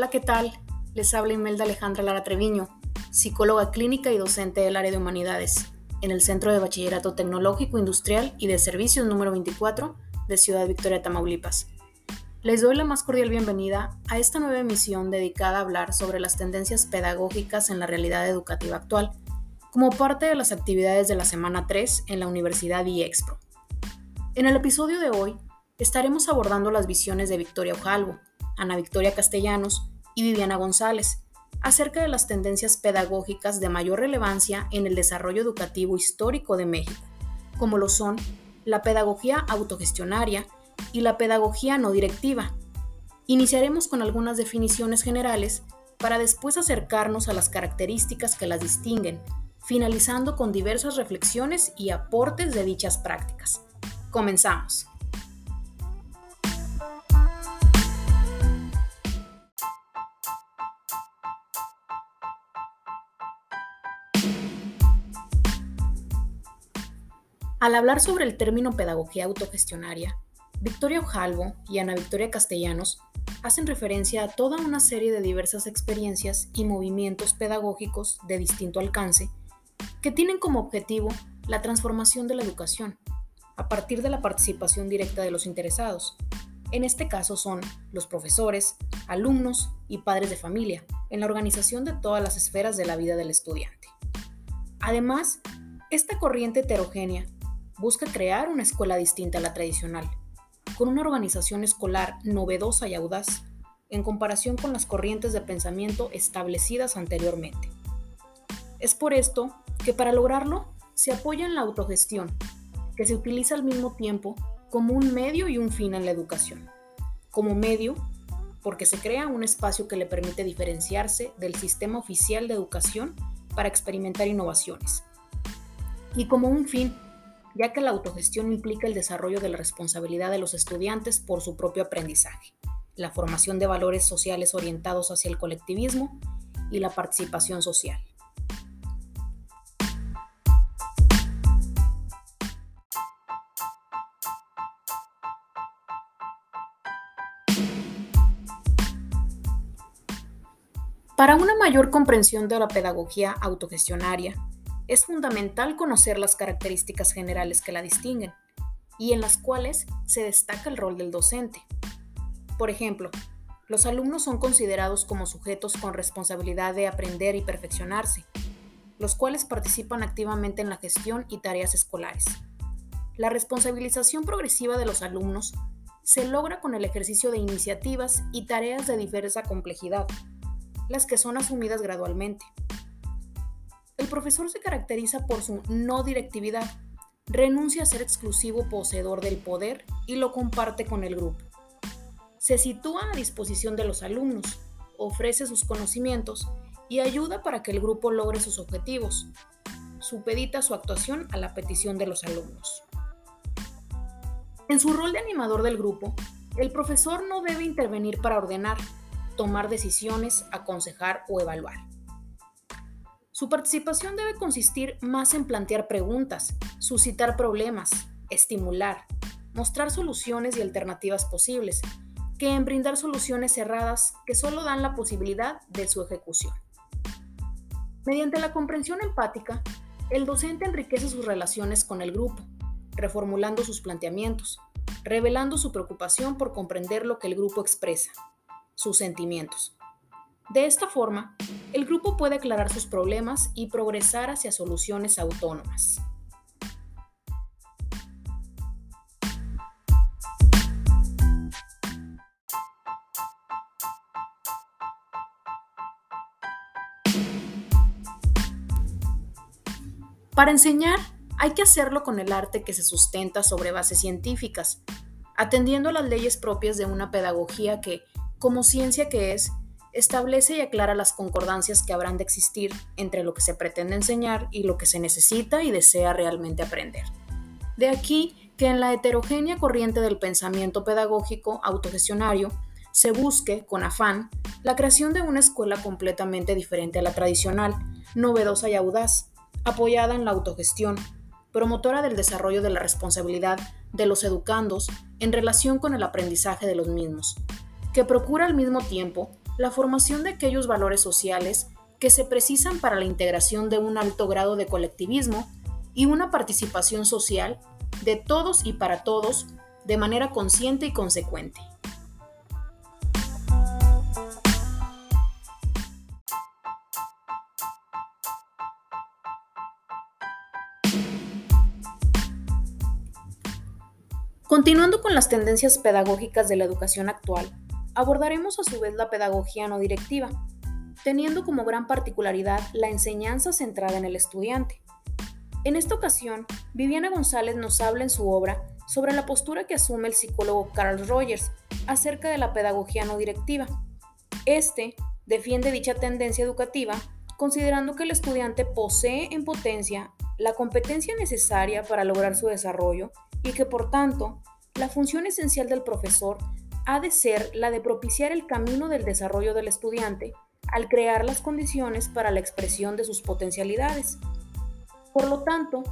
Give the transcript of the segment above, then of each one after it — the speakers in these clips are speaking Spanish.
Hola, ¿qué tal? Les habla Imelda Alejandra Lara Treviño, psicóloga clínica y docente del área de humanidades, en el Centro de Bachillerato Tecnológico Industrial y de Servicios número 24 de Ciudad Victoria, Tamaulipas. Les doy la más cordial bienvenida a esta nueva emisión dedicada a hablar sobre las tendencias pedagógicas en la realidad educativa actual, como parte de las actividades de la semana 3 en la Universidad IEXPRO. En el episodio de hoy estaremos abordando las visiones de Victoria Ojalvo, Ana Victoria Castellanos y Viviana González, acerca de las tendencias pedagógicas de mayor relevancia en el desarrollo educativo histórico de México, como lo son la pedagogía autogestionaria y la pedagogía no directiva. Iniciaremos con algunas definiciones generales para después acercarnos a las características que las distinguen, finalizando con diversas reflexiones y aportes de dichas prácticas. Comenzamos. Al hablar sobre el término pedagogía autogestionaria, Victoria Ojalvo y Ana Victoria Castellanos hacen referencia a toda una serie de diversas experiencias y movimientos pedagógicos de distinto alcance que tienen como objetivo la transformación de la educación a partir de la participación directa de los interesados. En este caso son los profesores, alumnos y padres de familia en la organización de todas las esferas de la vida del estudiante. Además, esta corriente heterogénea busca crear una escuela distinta a la tradicional, con una organización escolar novedosa y audaz en comparación con las corrientes de pensamiento establecidas anteriormente. Es por esto que para lograrlo se apoya en la autogestión, que se utiliza al mismo tiempo como un medio y un fin en la educación. Como medio, porque se crea un espacio que le permite diferenciarse del sistema oficial de educación para experimentar innovaciones. Y como un fin, ya que la autogestión implica el desarrollo de la responsabilidad de los estudiantes por su propio aprendizaje, la formación de valores sociales orientados hacia el colectivismo y la participación social. Para una mayor comprensión de la pedagogía autogestionaria, es fundamental conocer las características generales que la distinguen y en las cuales se destaca el rol del docente. Por ejemplo, los alumnos son considerados como sujetos con responsabilidad de aprender y perfeccionarse, los cuales participan activamente en la gestión y tareas escolares. La responsabilización progresiva de los alumnos se logra con el ejercicio de iniciativas y tareas de diversa complejidad, las que son asumidas gradualmente. El profesor se caracteriza por su no directividad, renuncia a ser exclusivo poseedor del poder y lo comparte con el grupo. Se sitúa a disposición de los alumnos, ofrece sus conocimientos y ayuda para que el grupo logre sus objetivos. Supedita su actuación a la petición de los alumnos. En su rol de animador del grupo, el profesor no debe intervenir para ordenar, tomar decisiones, aconsejar o evaluar. Su participación debe consistir más en plantear preguntas, suscitar problemas, estimular, mostrar soluciones y alternativas posibles, que en brindar soluciones cerradas que solo dan la posibilidad de su ejecución. Mediante la comprensión empática, el docente enriquece sus relaciones con el grupo, reformulando sus planteamientos, revelando su preocupación por comprender lo que el grupo expresa, sus sentimientos. De esta forma, el grupo puede aclarar sus problemas y progresar hacia soluciones autónomas. Para enseñar, hay que hacerlo con el arte que se sustenta sobre bases científicas, atendiendo a las leyes propias de una pedagogía que, como ciencia que es, establece y aclara las concordancias que habrán de existir entre lo que se pretende enseñar y lo que se necesita y desea realmente aprender. De aquí que en la heterogénea corriente del pensamiento pedagógico autogestionario se busque, con afán, la creación de una escuela completamente diferente a la tradicional, novedosa y audaz, apoyada en la autogestión, promotora del desarrollo de la responsabilidad de los educandos en relación con el aprendizaje de los mismos, que procura al mismo tiempo la formación de aquellos valores sociales que se precisan para la integración de un alto grado de colectivismo y una participación social de todos y para todos de manera consciente y consecuente. Continuando con las tendencias pedagógicas de la educación actual, abordaremos a su vez la pedagogía no directiva, teniendo como gran particularidad la enseñanza centrada en el estudiante. En esta ocasión, Viviana González nos habla en su obra sobre la postura que asume el psicólogo Carl Rogers acerca de la pedagogía no directiva. Este defiende dicha tendencia educativa considerando que el estudiante posee en potencia la competencia necesaria para lograr su desarrollo y que por tanto la función esencial del profesor ha de ser la de propiciar el camino del desarrollo del estudiante al crear las condiciones para la expresión de sus potencialidades. Por lo tanto,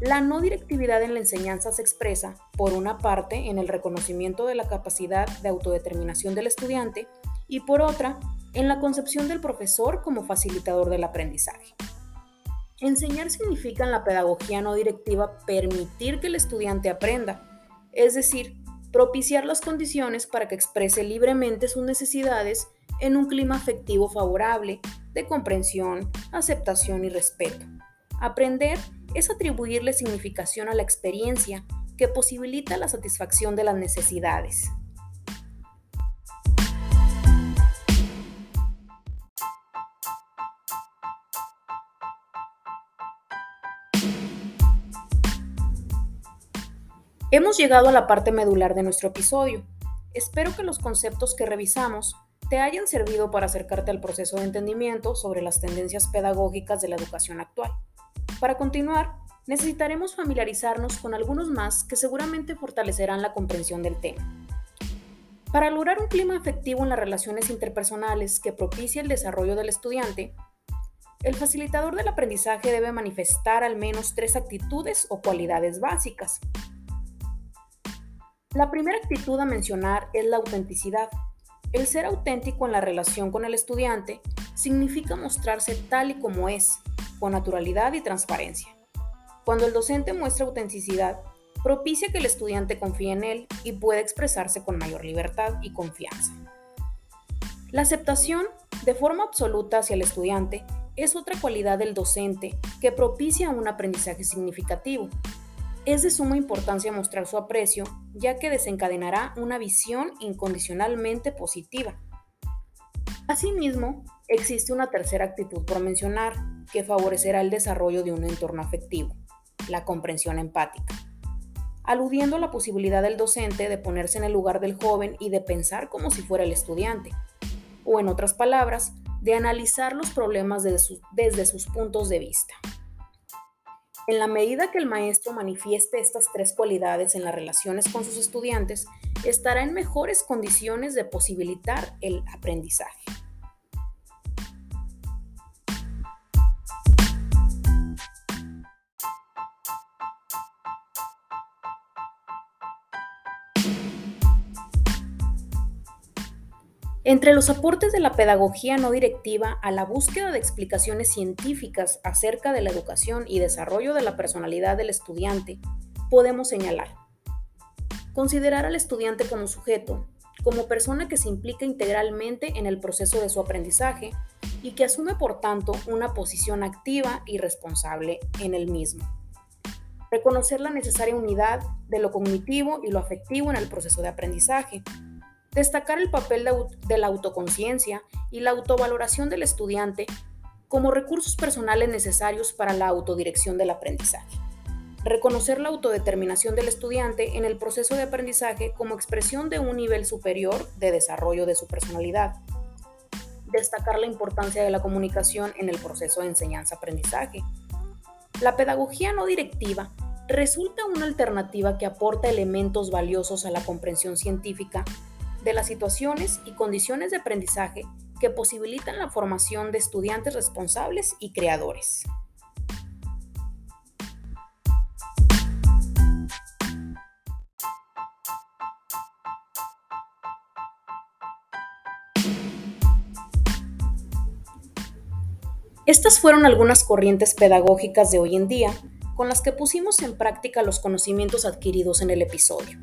la no directividad en la enseñanza se expresa, por una parte, en el reconocimiento de la capacidad de autodeterminación del estudiante y por otra, en la concepción del profesor como facilitador del aprendizaje. Enseñar significa en la pedagogía no directiva permitir que el estudiante aprenda, es decir, propiciar las condiciones para que exprese libremente sus necesidades en un clima afectivo favorable de comprensión, aceptación y respeto. Aprender es atribuirle significación a la experiencia que posibilita la satisfacción de las necesidades. Hemos llegado a la parte medular de nuestro episodio. Espero que los conceptos que revisamos te hayan servido para acercarte al proceso de entendimiento sobre las tendencias pedagógicas de la educación actual. Para continuar, necesitaremos familiarizarnos con algunos más que seguramente fortalecerán la comprensión del tema. Para lograr un clima afectivo en las relaciones interpersonales que propicie el desarrollo del estudiante, el facilitador del aprendizaje debe manifestar al menos tres actitudes o cualidades básicas. La primera actitud a mencionar es la autenticidad. El ser auténtico en la relación con el estudiante significa mostrarse tal y como es, con naturalidad y transparencia. Cuando el docente muestra autenticidad, propicia que el estudiante confíe en él y pueda expresarse con mayor libertad y confianza. La aceptación de forma absoluta hacia el estudiante es otra cualidad del docente que propicia un aprendizaje significativo, es de suma importancia mostrar su aprecio, ya que desencadenará una visión incondicionalmente positiva. Asimismo, existe una tercera actitud por mencionar, que favorecerá el desarrollo de un entorno afectivo, la comprensión empática, aludiendo a la posibilidad del docente de ponerse en el lugar del joven y de pensar como si fuera el estudiante, o en otras palabras, de analizar los problemas desde sus, puntos de vista. En la medida que el maestro manifieste estas tres cualidades en las relaciones con sus estudiantes, estará en mejores condiciones de posibilitar el aprendizaje. Entre los aportes de la pedagogía no directiva a la búsqueda de explicaciones científicas acerca de la educación y desarrollo de la personalidad del estudiante, podemos señalar considerar al estudiante como sujeto, como persona que se implica integralmente en el proceso de su aprendizaje y que asume por tanto una posición activa y responsable en el mismo. Reconocer la necesaria unidad de lo cognitivo y lo afectivo en el proceso de aprendizaje, destacar el papel de la autoconciencia y la autovaloración del estudiante como recursos personales necesarios para la autodirección del aprendizaje. Reconocer la autodeterminación del estudiante en el proceso de aprendizaje como expresión de un nivel superior de desarrollo de su personalidad. Destacar la importancia de la comunicación en el proceso de enseñanza-aprendizaje. La pedagogía no directiva resulta una alternativa que aporta elementos valiosos a la comprensión científica de las situaciones y condiciones de aprendizaje que posibilitan la formación de estudiantes responsables y creadores. Estas fueron algunas corrientes pedagógicas de hoy en día con las que pusimos en práctica los conocimientos adquiridos en el episodio.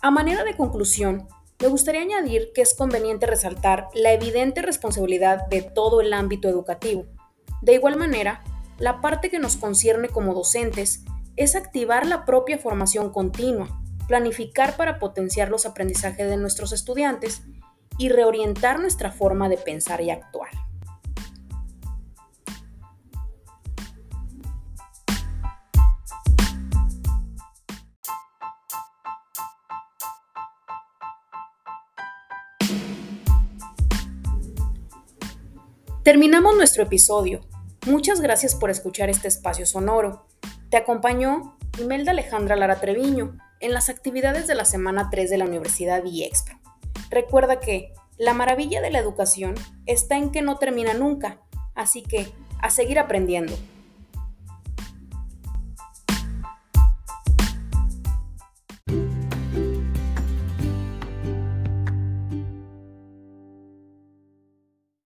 A manera de conclusión, me gustaría añadir que es conveniente resaltar la evidente responsabilidad de todo el ámbito educativo. De igual manera, la parte que nos concierne como docentes es activar la propia formación continua, planificar para potenciar los aprendizajes de nuestros estudiantes y reorientar nuestra forma de pensar y actuar. Terminamos nuestro episodio. Muchas gracias por escuchar este espacio sonoro. Te acompañó Imelda Alejandra Lara Treviño en las actividades de la semana 3 de la Universidad IEXPRO. Recuerda que la maravilla de la educación está en que no termina nunca, así que a seguir aprendiendo.